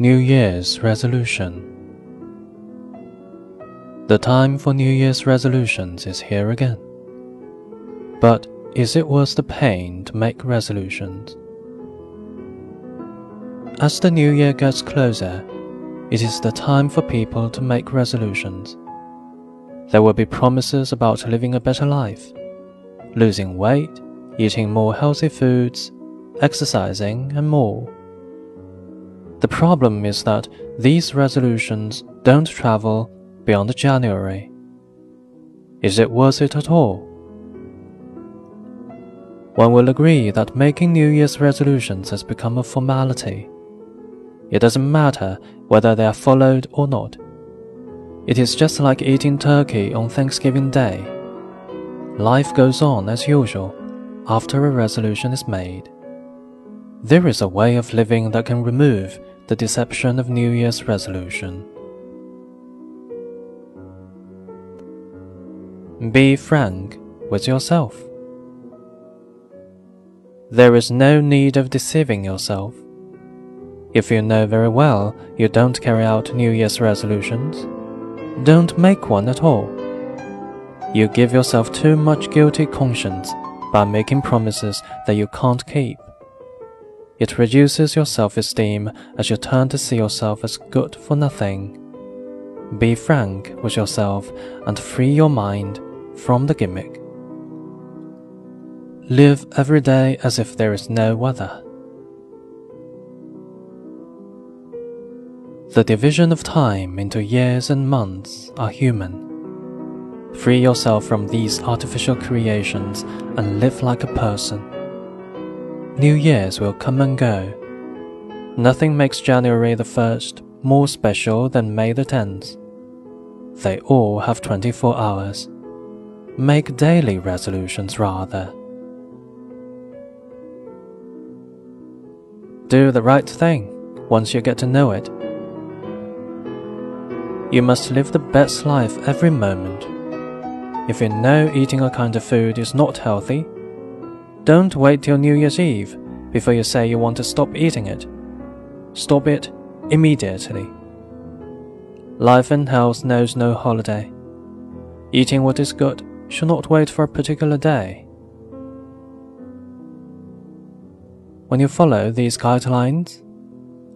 New Year's Resolution The time for New Year's resolutions is here again. But is it worth the pain to make resolutions? As the new year gets closer, it is the time for people to make resolutions. There will be promises about living a better life, losing weight, eating more healthy foods, exercising, and more. The problem is that these resolutions don't travel beyond January. Is it worth it at all? One will agree that making New Year's resolutions has become a formality. It doesn't matter whether they are followed or not. It is just like eating turkey on Thanksgiving Day. Life goes on as usual after a resolution is made. There is a way of living that can remove the deception of New Year's resolution. Be frank with yourself. There is no need of deceiving yourself. If you know very well you don't carry out New Year's resolutions, don't make one at all. You give yourself too much guilty conscience by making promises that you can't keep. It reduces your self esteem as you turn to see yourself as good for nothing. Be frank with yourself and free your mind from the gimmick. Live every day as if there is no other. The division of time into years and months are human. Free yourself from these artificial creations and live like a person. New years will come and go. Nothing makes January the 1st more special than May the 10th. They all have 24 hours. Make daily resolutions rather. Do the right thing once you get to know it. You must live the best life every moment. If you know eating a kind of food is not healthy, don't wait till New Year's Eve before you say you want to stop eating it. Stop it immediately. Life and health knows no holiday. Eating what is good should not wait for a particular day. When you follow these guidelines,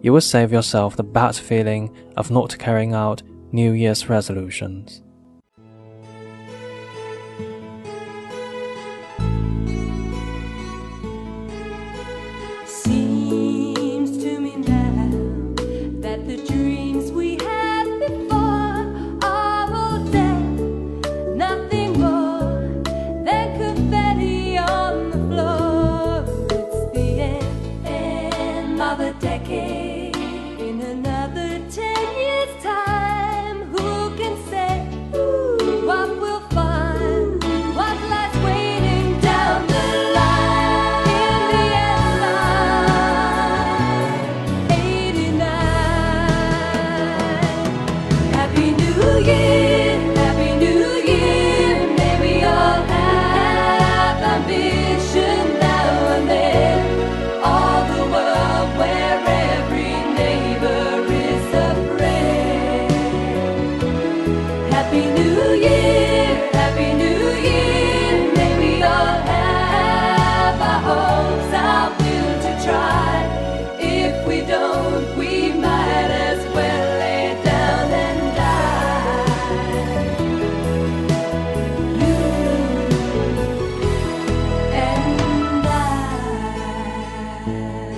you will save yourself the bad feeling of not carrying out New Year's resolutions. Decade. I.